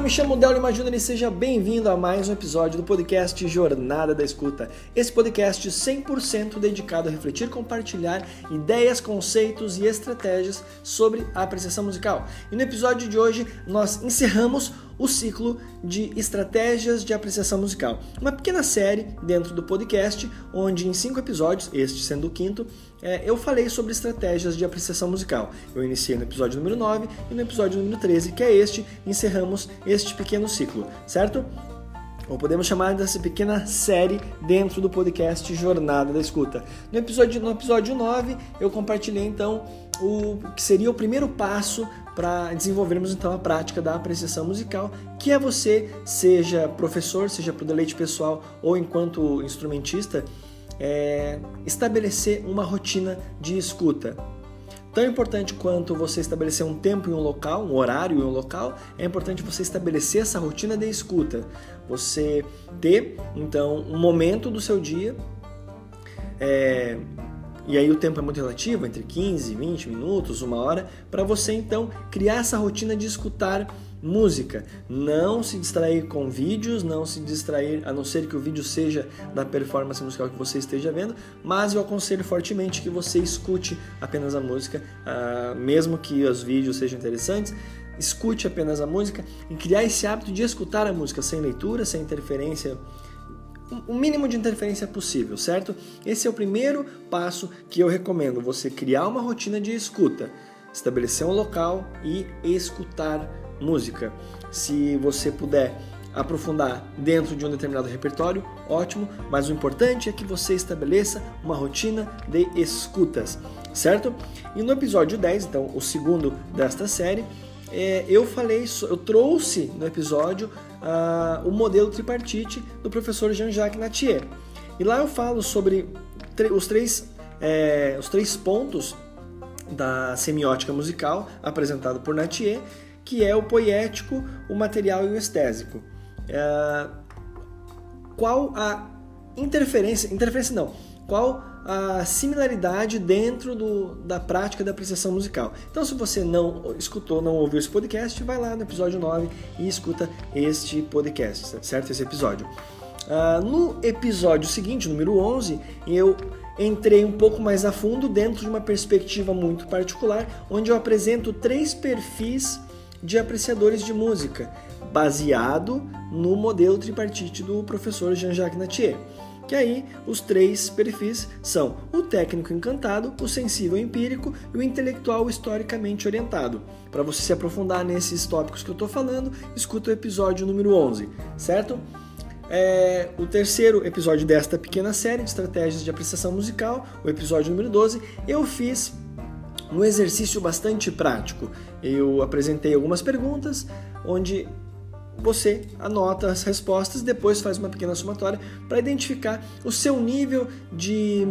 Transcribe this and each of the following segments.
eu me chamo Delio Majuna e seja bem-vindo a mais um episódio do podcast Jornada da Escuta. Esse podcast 100% dedicado a refletir, compartilhar ideias, conceitos e estratégias sobre a apreciação musical. E no episódio de hoje nós encerramos o ciclo de estratégias de apreciação musical. Uma pequena série dentro do podcast, onde em cinco episódios, este sendo o quinto, é, eu falei sobre estratégias de apreciação musical. Eu iniciei no episódio número 9 e no episódio número 13, que é este, encerramos este pequeno ciclo, certo? Ou podemos chamar dessa pequena série dentro do podcast Jornada da Escuta. No episódio, no episódio 9, eu compartilhei então o que seria o primeiro passo para desenvolvermos então a prática da apreciação musical, que é você, seja professor, seja para o deleite pessoal ou enquanto instrumentista, é, estabelecer uma rotina de escuta. Tão importante quanto você estabelecer um tempo em um local, um horário em um local, é importante você estabelecer essa rotina de escuta. Você ter, então, um momento do seu dia, é, e aí o tempo é muito relativo, entre 15, 20 minutos, uma hora, para você então criar essa rotina de escutar música. Não se distrair com vídeos, não se distrair, a não ser que o vídeo seja da performance musical que você esteja vendo, mas eu aconselho fortemente que você escute apenas a música, uh, mesmo que os vídeos sejam interessantes. Escute apenas a música e criar esse hábito de escutar a música sem leitura, sem interferência o mínimo de interferência possível, certo? Esse é o primeiro passo que eu recomendo, você criar uma rotina de escuta, estabelecer um local e escutar música. Se você puder aprofundar dentro de um determinado repertório, ótimo, mas o importante é que você estabeleça uma rotina de escutas, certo? E no episódio 10, então, o segundo desta série, é, eu falei, eu trouxe no episódio uh, o modelo tripartite do professor Jean-Jacques Natier. E lá eu falo sobre os três, é, os três pontos da semiótica musical apresentado por Natier que é o poético, o material e o estésico. É... Qual a interferência, interferência não, qual a similaridade dentro do, da prática da apreciação musical. Então, se você não escutou, não ouviu esse podcast, vai lá no episódio 9 e escuta este podcast, certo? Esse episódio. Uh, no episódio seguinte, número 11, eu entrei um pouco mais a fundo dentro de uma perspectiva muito particular, onde eu apresento três perfis de apreciadores de música, baseado no modelo tripartite do professor Jean-Jacques Natier. Que aí os três perfis são o técnico encantado, o sensível empírico e o intelectual historicamente orientado. Para você se aprofundar nesses tópicos que eu estou falando, escuta o episódio número 11, certo? É, o terceiro episódio desta pequena série de estratégias de apreciação musical, o episódio número 12, eu fiz um exercício bastante prático. Eu apresentei algumas perguntas onde você anota as respostas, depois faz uma pequena somatória para identificar o seu nível de,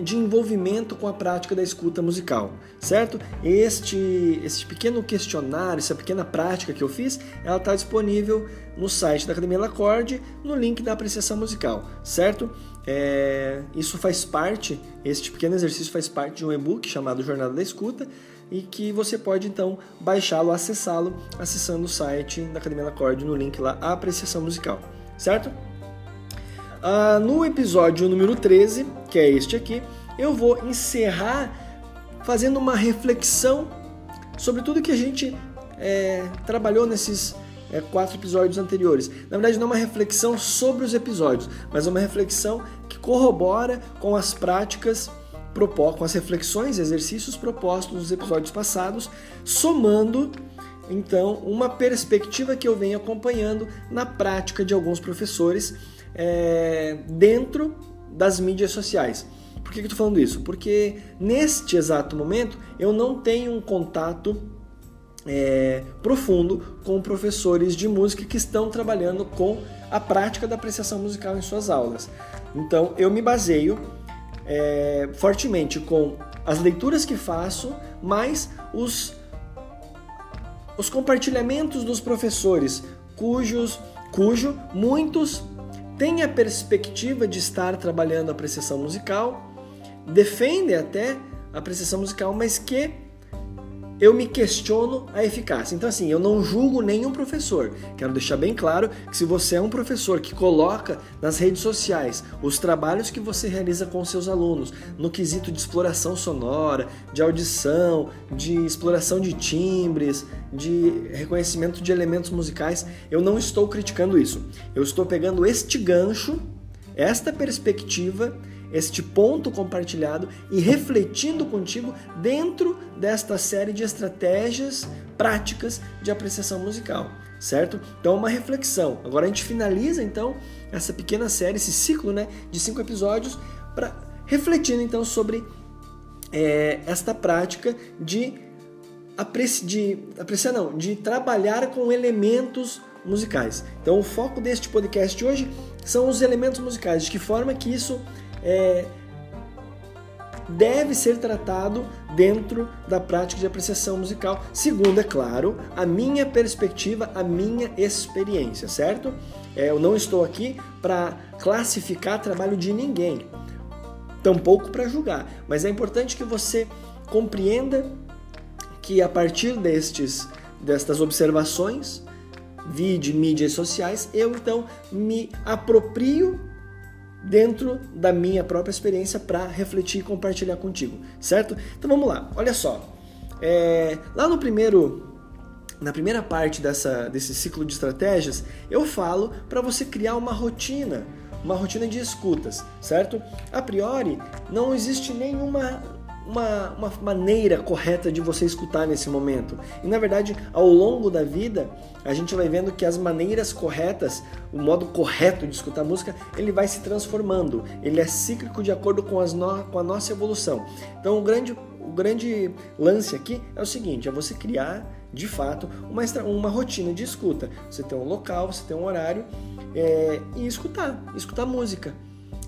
de envolvimento com a prática da escuta musical, certo? Este, este pequeno questionário, essa pequena prática que eu fiz, ela está disponível no site da Academia Lacorde, no link da apreciação musical, certo? É, isso faz parte, este pequeno exercício faz parte de um e-book chamado Jornada da Escuta e que você pode então baixá-lo, acessá-lo, acessando o site da Academia Acorde no link lá, apreciação musical, certo? Ah, no episódio número 13, que é este aqui, eu vou encerrar fazendo uma reflexão sobre tudo que a gente é, trabalhou nesses é, quatro episódios anteriores. Na verdade, não é uma reflexão sobre os episódios, mas é uma reflexão que corrobora com as práticas com as reflexões e exercícios propostos nos episódios passados, somando então uma perspectiva que eu venho acompanhando na prática de alguns professores é, dentro das mídias sociais. Por que, estou falando isso? Porque neste exato momento eu não tenho um contato é, profundo com professores de música que estão trabalhando com a prática da apreciação musical em suas aulas. Então eu me baseio é, fortemente com as leituras que faço, mais os, os compartilhamentos dos professores, cujos, cujo muitos têm a perspectiva de estar trabalhando a apreciação musical, defendem até a apreciação musical, mas que eu me questiono a eficácia. Então, assim, eu não julgo nenhum professor. Quero deixar bem claro que se você é um professor que coloca nas redes sociais os trabalhos que você realiza com seus alunos, no quesito de exploração sonora, de audição, de exploração de timbres, de reconhecimento de elementos musicais, eu não estou criticando isso. Eu estou pegando este gancho, esta perspectiva este ponto compartilhado e refletindo contigo dentro desta série de estratégias práticas de apreciação musical, certo? Então, uma reflexão. Agora a gente finaliza então essa pequena série, esse ciclo, né, de cinco episódios, para refletindo então sobre é, esta prática de, apreci de apreciar, não, de trabalhar com elementos musicais. Então, o foco deste podcast hoje são os elementos musicais, de que forma que isso é, deve ser tratado dentro da prática de apreciação musical, segundo, é claro, a minha perspectiva, a minha experiência, certo? É, eu não estou aqui para classificar trabalho de ninguém, tampouco para julgar, mas é importante que você compreenda que a partir destes, destas observações, vídeo, mídias sociais, eu então me aproprio dentro da minha própria experiência para refletir e compartilhar contigo, certo? Então vamos lá, olha só. É, lá no primeiro, na primeira parte dessa, desse ciclo de estratégias, eu falo para você criar uma rotina, uma rotina de escutas, certo? A priori, não existe nenhuma uma, uma maneira correta de você escutar nesse momento. E na verdade, ao longo da vida, a gente vai vendo que as maneiras corretas, o modo correto de escutar música, ele vai se transformando. Ele é cíclico de acordo com, as no, com a nossa evolução. Então, o grande, o grande lance aqui é o seguinte: é você criar de fato uma, uma rotina de escuta. Você tem um local, você tem um horário é, e escutar, escutar música.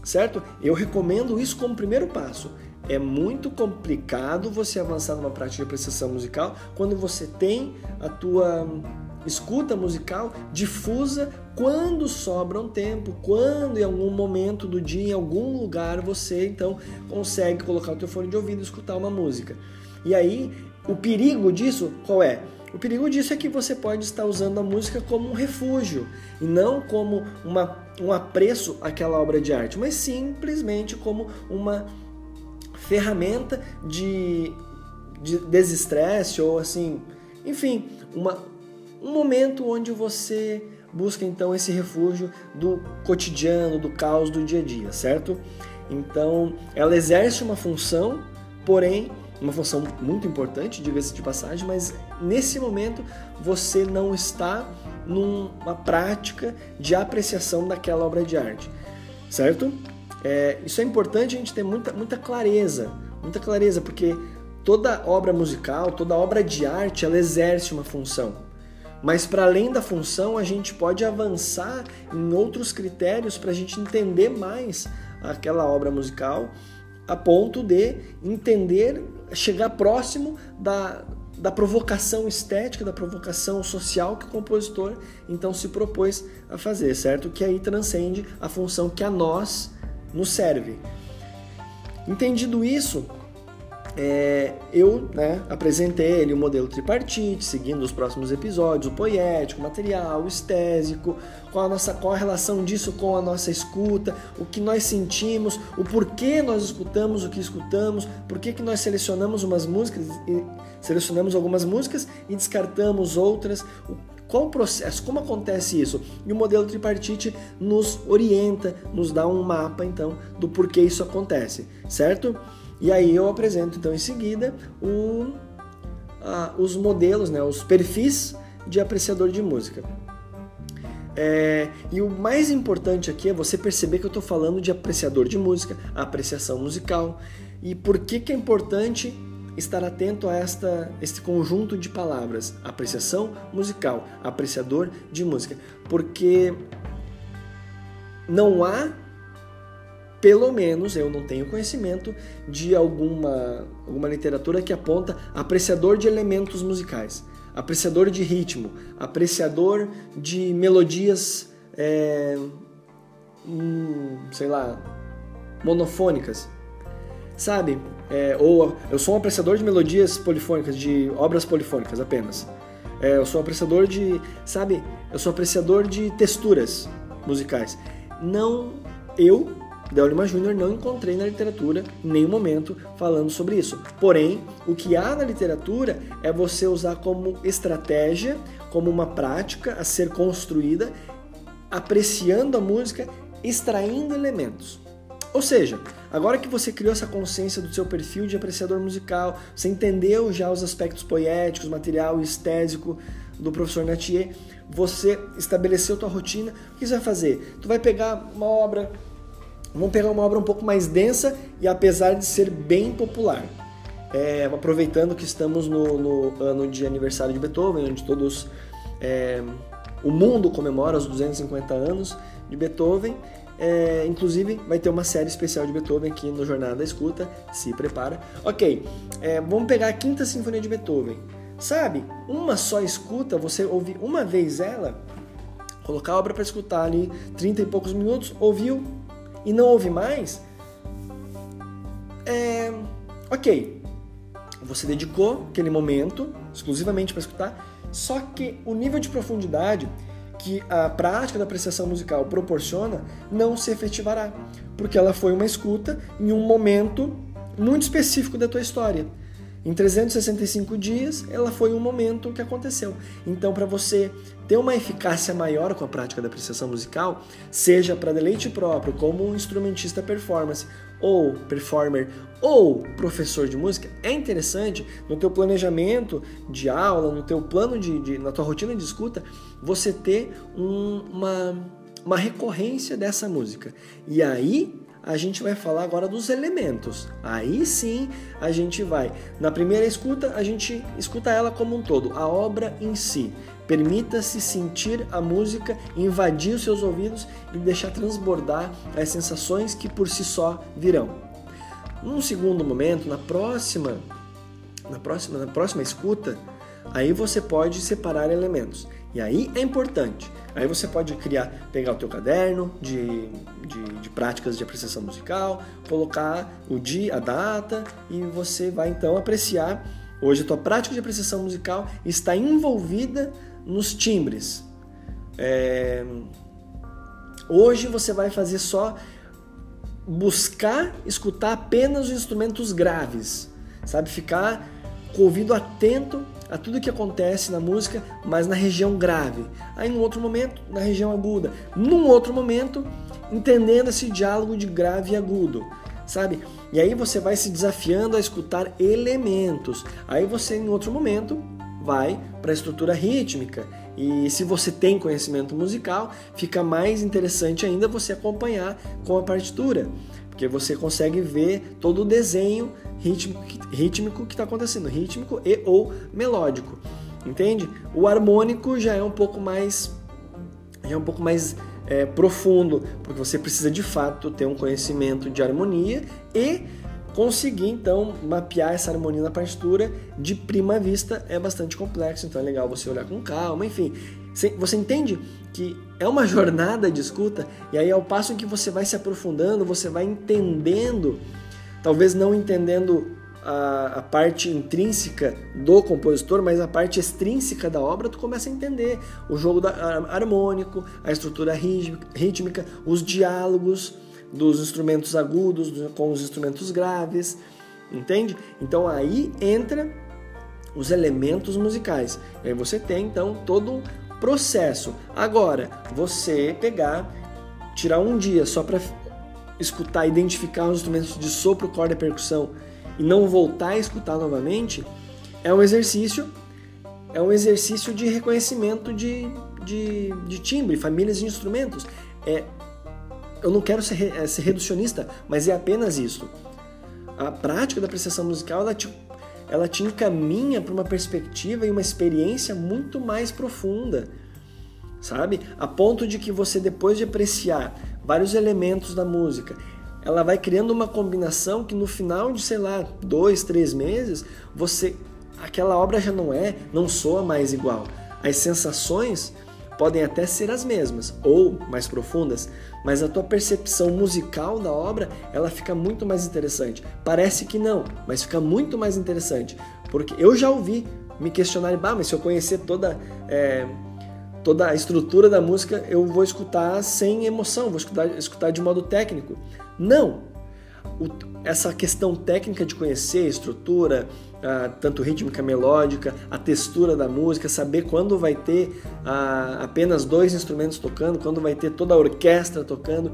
Certo? Eu recomendo isso como primeiro passo é muito complicado você avançar numa prática de apreciação musical quando você tem a tua escuta musical difusa quando sobra um tempo, quando em algum momento do dia, em algum lugar, você então consegue colocar o teu fone de ouvido e escutar uma música. E aí, o perigo disso qual é? O perigo disso é que você pode estar usando a música como um refúgio e não como uma, um apreço àquela obra de arte, mas simplesmente como uma ferramenta de, de desestresse ou assim, enfim, uma, um momento onde você busca então esse refúgio do cotidiano, do caos do dia a dia, certo? Então, ela exerce uma função, porém, uma função muito importante, diga-se de passagem, mas nesse momento você não está numa prática de apreciação daquela obra de arte, certo? É, isso é importante a gente ter muita, muita clareza, muita clareza, porque toda obra musical, toda obra de arte, ela exerce uma função. Mas para além da função, a gente pode avançar em outros critérios para a gente entender mais aquela obra musical, a ponto de entender, chegar próximo da, da provocação estética, da provocação social que o compositor então se propôs a fazer, certo? Que aí transcende a função que a nós nos serve. Entendido isso, é, eu né, apresentei ele o modelo tripartite, seguindo os próximos episódios, o poético, o material, o estésico, qual a, nossa, qual a relação disso com a nossa escuta, o que nós sentimos, o porquê nós escutamos o que escutamos, por que nós selecionamos umas músicas, selecionamos algumas músicas e descartamos outras, qual o processo? Como acontece isso? E o modelo tripartite nos orienta, nos dá um mapa então do porquê isso acontece, certo? E aí eu apresento então em seguida o, a, os modelos, né, os perfis de apreciador de música. É, e o mais importante aqui é você perceber que eu estou falando de apreciador de música, apreciação musical. E por que, que é importante estar atento a esta, este conjunto de palavras, apreciação musical, apreciador de música, porque não há, pelo menos eu não tenho conhecimento de alguma, alguma literatura que aponta apreciador de elementos musicais, apreciador de ritmo, apreciador de melodias, é, hum, sei lá, monofônicas. Sabe, é, ou eu sou um apreciador de melodias polifônicas, de obras polifônicas apenas. É, eu sou um apreciador de, sabe, eu sou um apreciador de texturas musicais. Não, eu, Del Lima Júnior, não encontrei na literatura nenhum momento falando sobre isso. Porém, o que há na literatura é você usar como estratégia, como uma prática a ser construída, apreciando a música, extraindo elementos. Ou seja, agora que você criou essa consciência do seu perfil de apreciador musical, você entendeu já os aspectos poéticos, material e estésico do professor Natier, você estabeleceu tua rotina, o que você vai fazer? Tu vai pegar uma obra, vamos pegar uma obra um pouco mais densa e apesar de ser bem popular. É, aproveitando que estamos no, no, ano de aniversário de Beethoven, onde todos é, o mundo comemora os 250 anos de Beethoven, é, inclusive, vai ter uma série especial de Beethoven aqui no Jornada da Escuta. Se prepara. Ok, é, vamos pegar a Quinta Sinfonia de Beethoven. Sabe, uma só escuta, você ouvir uma vez ela, colocar a obra para escutar ali 30 e poucos minutos, ouviu e não ouve mais. É, ok, você dedicou aquele momento exclusivamente para escutar, só que o nível de profundidade que a prática da apreciação musical proporciona não se efetivará, porque ela foi uma escuta em um momento muito específico da tua história. Em 365 dias, ela foi um momento que aconteceu. Então, para você ter uma eficácia maior com a prática da apreciação musical, seja para deleite próprio, como um instrumentista performance, ou performer, ou professor de música, é interessante no teu planejamento de aula, no teu plano de, de na tua rotina de escuta, você ter um, uma, uma recorrência dessa música. E aí a gente vai falar agora dos elementos. Aí sim a gente vai. Na primeira escuta, a gente escuta ela como um todo, a obra em si. Permita-se sentir a música, invadir os seus ouvidos e deixar transbordar as sensações que por si só virão. Num segundo momento, na próxima, na próxima, na próxima escuta, aí você pode separar elementos. E aí é importante. Aí você pode criar, pegar o teu caderno de, de, de, práticas de apreciação musical, colocar o dia, a data e você vai então apreciar. Hoje a tua prática de apreciação musical está envolvida nos timbres. É... Hoje você vai fazer só buscar escutar apenas os instrumentos graves, sabe? Ficar com o ouvido atento a tudo que acontece na música, mas na região grave. Aí, num outro momento, na região aguda. Num outro momento, entendendo esse diálogo de grave e agudo, sabe? E aí você vai se desafiando a escutar elementos. Aí você, em outro momento, vai para a estrutura rítmica. E se você tem conhecimento musical, fica mais interessante ainda você acompanhar com a partitura, porque você consegue ver todo o desenho rítmico, rítmico que está acontecendo, rítmico e ou melódico, entende? O harmônico já é um pouco mais, já é um pouco mais é, profundo, porque você precisa de fato ter um conhecimento de harmonia e conseguir então mapear essa harmonia na partitura de prima vista é bastante complexo, então é legal você olhar com calma, enfim. Você entende que é uma jornada de escuta e aí ao passo que você vai se aprofundando, você vai entendendo talvez não entendendo a, a, parte intrínseca do compositor, mas a parte extrínseca da obra, tu começa a entender o jogo da, harmônico, a estrutura rítmica, os diálogos dos instrumentos agudos com os instrumentos graves, entende? Então aí entra os elementos musicais. E aí você tem então todo processo. Agora, você pegar, tirar um dia só para escutar, identificar os instrumentos de sopro, corda e percussão e não voltar a escutar novamente, é um exercício, é um exercício de reconhecimento de, de, de timbre, famílias de instrumentos. É, eu não quero ser, é, ser reducionista, mas é apenas isso. A prática da apreciação musical ela te, ela te encaminha para uma perspectiva e uma experiência muito mais profunda, sabe? A ponto de que você, depois de apreciar vários elementos da música. Ela vai criando uma combinação que no final de, sei lá, dois, três meses, você aquela obra já não é, não soa mais igual. As sensações podem até ser as mesmas ou mais profundas, mas a tua percepção musical da obra ela fica muito mais interessante. Parece que não, mas fica muito mais interessante, porque eu já ouvi me questionarem, bah, mas se eu conhecer toda é, toda a estrutura da música, eu vou escutar sem emoção, vou escutar, escutar de modo técnico. Não, essa questão técnica de conhecer a estrutura, tanto rítmica, melódica, a textura da música, saber quando vai ter apenas dois instrumentos tocando, quando vai ter toda a orquestra tocando.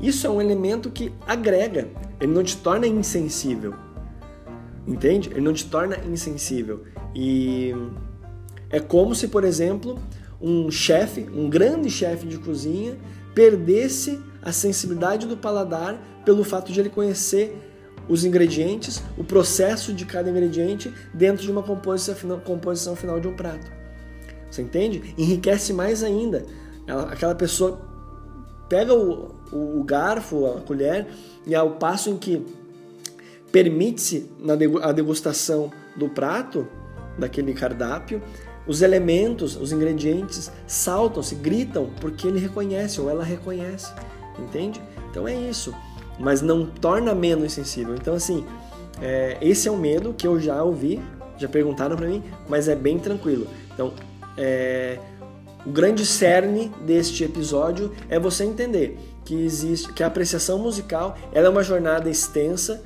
Isso é um elemento que agrega, ele não te torna insensível. Entende? Ele não te torna insensível. E é como se, por exemplo, um chefe, um grande chefe de cozinha, perdesse a sensibilidade do paladar pelo fato de ele conhecer os ingredientes, o processo de cada ingrediente dentro de uma composição final, de um prato. Você entende? Enriquece mais ainda. Aquela pessoa pega o, o, garfo, a colher, e ao passo em que permite-se a degustação do prato, daquele cardápio, os elementos, os ingredientes saltam, se gritam, porque ele reconhece ou ela reconhece, entende? Então é isso, mas não torna menos sensível. Então, assim, é, esse é um medo que eu já ouvi, já perguntaram para mim, mas é bem tranquilo. Então, é, o grande cerne deste episódio é você entender que existe, que a apreciação musical ela é uma jornada extensa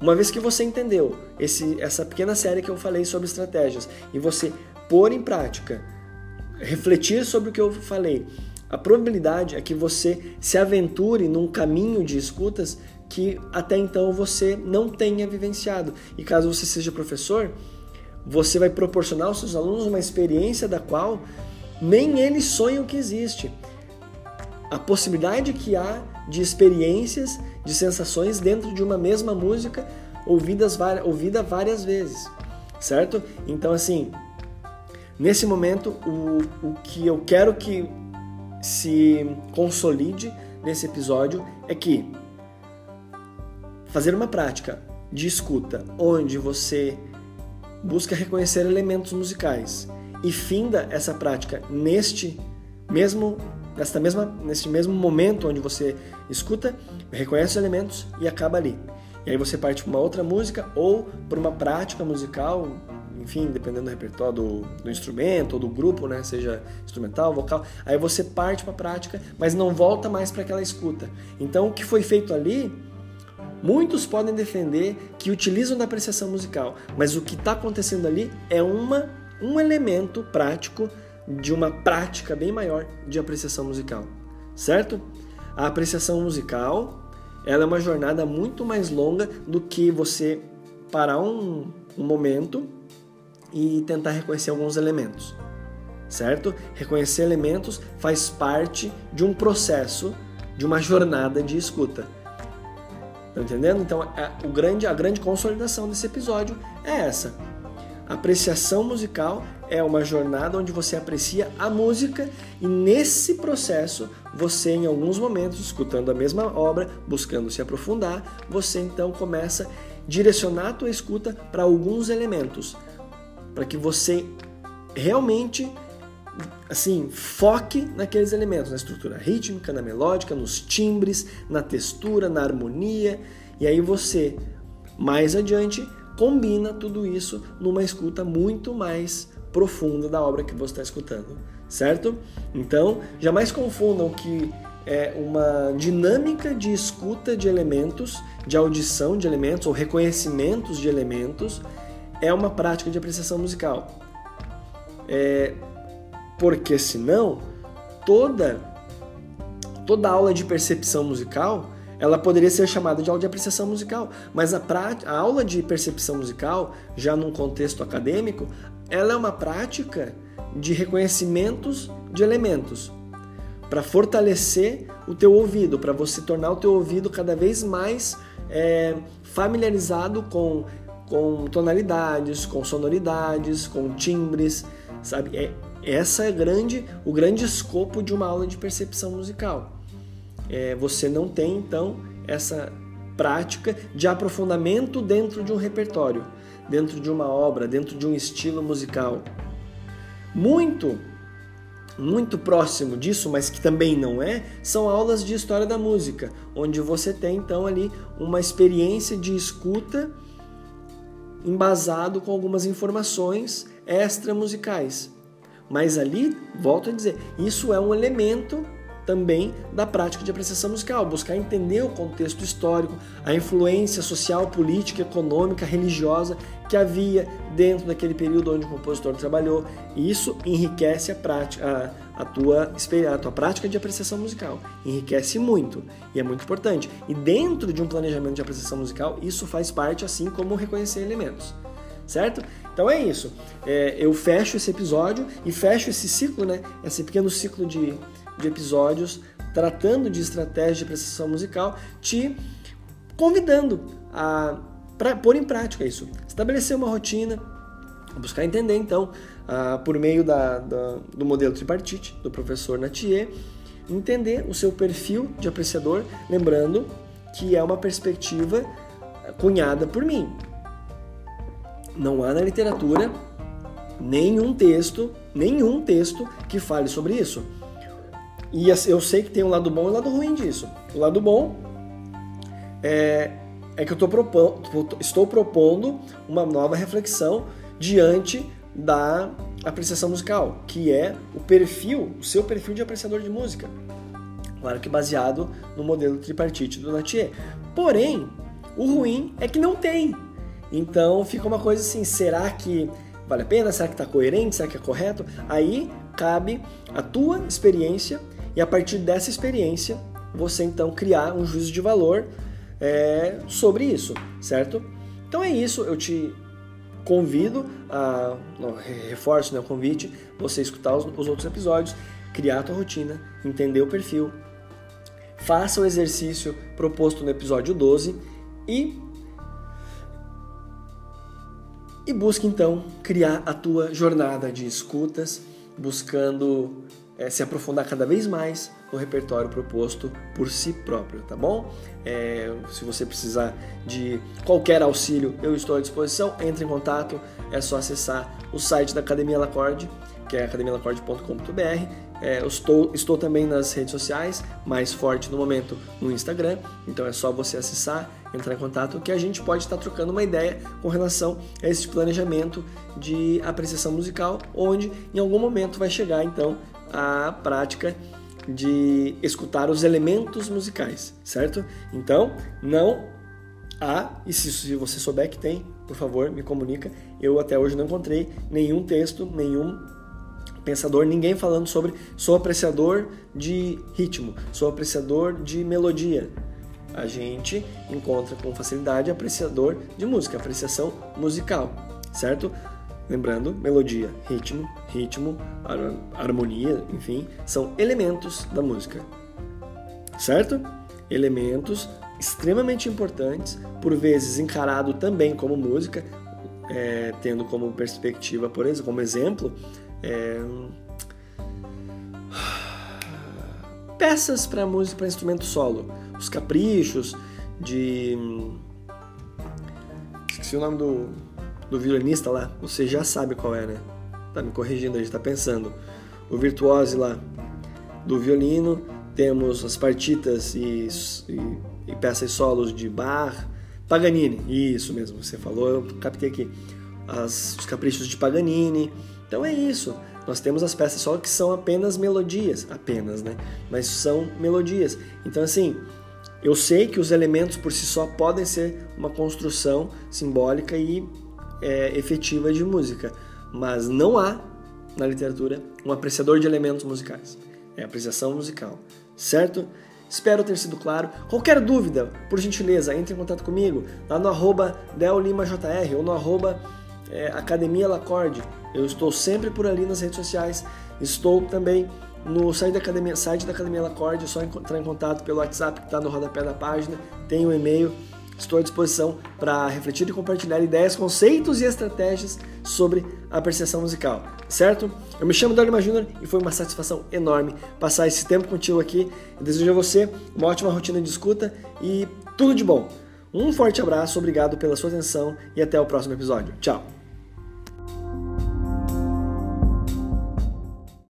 uma vez que você entendeu esse, essa pequena série que eu falei sobre estratégias e você pôr em prática, refletir sobre o que eu falei, a probabilidade é que você se aventure num caminho de escutas que até então você não tenha vivenciado. E caso você seja professor, você vai proporcionar aos seus alunos uma experiência da qual nem eles sonham que existe. A possibilidade que há de experiências de sensações dentro de uma mesma música ouvidas ouvida várias vezes, certo? Então, assim, nesse momento, o, o que eu quero que se consolide nesse episódio é que fazer uma prática de escuta onde você busca reconhecer elementos musicais e finda essa prática neste mesmo nesta mesma, neste mesmo momento onde você escuta, reconhece os elementos e acaba ali. E aí você parte para uma outra música ou para uma prática musical, enfim, dependendo do repertório do, do, instrumento ou do grupo, né, seja instrumental, vocal, aí você parte para a prática, mas não volta mais para aquela escuta. Então, o que foi feito ali, muitos podem defender que utilizam da apreciação musical, mas o que está acontecendo ali é uma, um elemento prático de uma prática bem maior de apreciação musical, certo? A apreciação musical ela é uma jornada muito mais longa do que você parar um, um momento e tentar reconhecer alguns elementos, certo? Reconhecer elementos faz parte de um processo, de uma jornada de escuta. Tá entendendo? Então, a, o grande, a grande consolidação desse episódio é essa. Apreciação musical é uma jornada onde você aprecia a música e nesse processo você em alguns momentos escutando a mesma obra, buscando se aprofundar, você então começa a direcionar a tua escuta para alguns elementos, para que você realmente assim, foque naqueles elementos, na estrutura rítmica, na melódica, nos timbres, na textura, na harmonia, e aí você mais adiante combina tudo isso numa escuta muito mais profunda da obra que você está escutando, certo? Então, jamais confundam que é uma dinâmica de escuta de elementos, de audição de elementos ou reconhecimentos de elementos é uma prática de apreciação musical. É, porque senão toda toda aula de percepção musical ela poderia ser chamada de aula de apreciação musical, mas a, a aula de percepção musical, já num contexto acadêmico, ela é uma prática de reconhecimentos de elementos para fortalecer o teu ouvido, para você tornar o teu ouvido cada vez mais é, familiarizado com, com tonalidades, com sonoridades, com timbres, sabe? É, essa é grande, o grande escopo de uma aula de percepção musical é, você não tem então essa prática de aprofundamento dentro de um repertório, dentro de uma obra, dentro de um estilo musical. Muito muito próximo disso, mas que também não é, são aulas de história da música, onde você tem então ali uma experiência de escuta embasado com algumas informações extra musicais. Mas ali, volto a dizer, isso é um elemento também da prática de apreciação musical, buscar entender o contexto histórico, a influência social, política, econômica, religiosa que havia dentro daquele período onde o compositor trabalhou. E isso enriquece a prática, a, a, tua, a tua prática de apreciação musical. Enriquece muito e é muito importante. E dentro de um planejamento de apreciação musical, isso faz parte assim como reconhecer elementos. Certo? Então é isso. É, eu fecho esse episódio e fecho esse ciclo, né? Esse pequeno ciclo de, de episódios tratando de estratégia de apreciação musical, te convidando a pra, pôr em prática isso. Estabelecer uma rotina, buscar entender então, por meio da, da, do modelo tripartite do professor Natier, entender o seu perfil de apreciador, lembrando que é uma perspectiva cunhada por mim. Não há na literatura nenhum texto, nenhum texto que fale sobre isso. E eu sei que tem um lado bom e um lado ruim disso. O lado bom é, é que eu propondo, estou propondo uma nova reflexão diante da apreciação musical, que é o perfil, o seu perfil de apreciador de música. Claro que baseado no modelo tripartite do Natier. Porém, o ruim é que não tem. Então fica uma coisa assim, será que vale a pena? Será que está coerente? Será que é correto? Aí cabe a tua experiência e a partir dessa experiência você então criar um juízo de valor é, sobre isso, certo? Então é isso, eu te convido a, não, reforço né, o convite, você escutar os, os outros episódios, criar a tua rotina, entender o perfil, faça o exercício proposto no episódio 12 e e busque então criar a tua jornada de escutas, buscando é, se aprofundar cada vez mais no repertório proposto por si próprio, tá bom? É, se você precisar de qualquer auxílio, eu estou à disposição. Entre em contato, é só acessar o site da Academia Lacorde, que é academialacorde.com.br. É, eu estou, estou também nas redes sociais, mais forte no momento no Instagram, então é só você acessar, entrar em contato, que a gente pode estar trocando uma ideia com relação a esse planejamento de apreciação musical, onde em algum momento vai chegar então a prática de escutar os elementos musicais, certo? Então, não há, e se você souber que tem, por favor, me comunica. Eu até hoje não encontrei nenhum texto, nenhum pensador, ninguém falando sobre sou apreciador de ritmo, sou apreciador de melodia. A gente encontra com facilidade apreciador de música, apreciação musical, certo? Lembrando, melodia, ritmo, ritmo, harmonia, enfim, são elementos da música. Certo? Elementos extremamente importantes, por vezes encarado também como música, é, tendo como perspectiva, por exemplo, como exemplo, é, peças para música para instrumento solo, os caprichos de esqueci o nome do do violinista lá, você já sabe qual é, né? Tá me corrigindo, a gente tá pensando. O virtuose lá do violino, temos as partitas e, e, e peças solos de Bach, Paganini, isso mesmo, você falou, eu captei aqui. As, os caprichos de Paganini. Então é isso. Nós temos as peças solo que são apenas melodias, apenas, né? Mas são melodias. Então assim, eu sei que os elementos por si só podem ser uma construção simbólica e é, efetiva de música, mas não há na literatura um apreciador de elementos musicais. É apreciação musical, certo? Espero ter sido claro. Qualquer dúvida, por gentileza, entre em contato comigo lá no arroba DelLimaJR ou no arroba é, Academia Lacorde. Eu estou sempre por ali nas redes sociais. Estou também no site da Academia, site da Academia Lacorde, é só entrar em contato pelo WhatsApp que está no rodapé da página. Tem o um e-mail Estou à disposição para refletir e compartilhar ideias, conceitos e estratégias sobre a apreciação musical, certo? Eu me chamo Dani Júnior e foi uma satisfação enorme passar esse tempo contigo aqui. Eu desejo a você uma ótima rotina de escuta e tudo de bom. Um forte abraço, obrigado pela sua atenção e até o próximo episódio. Tchau!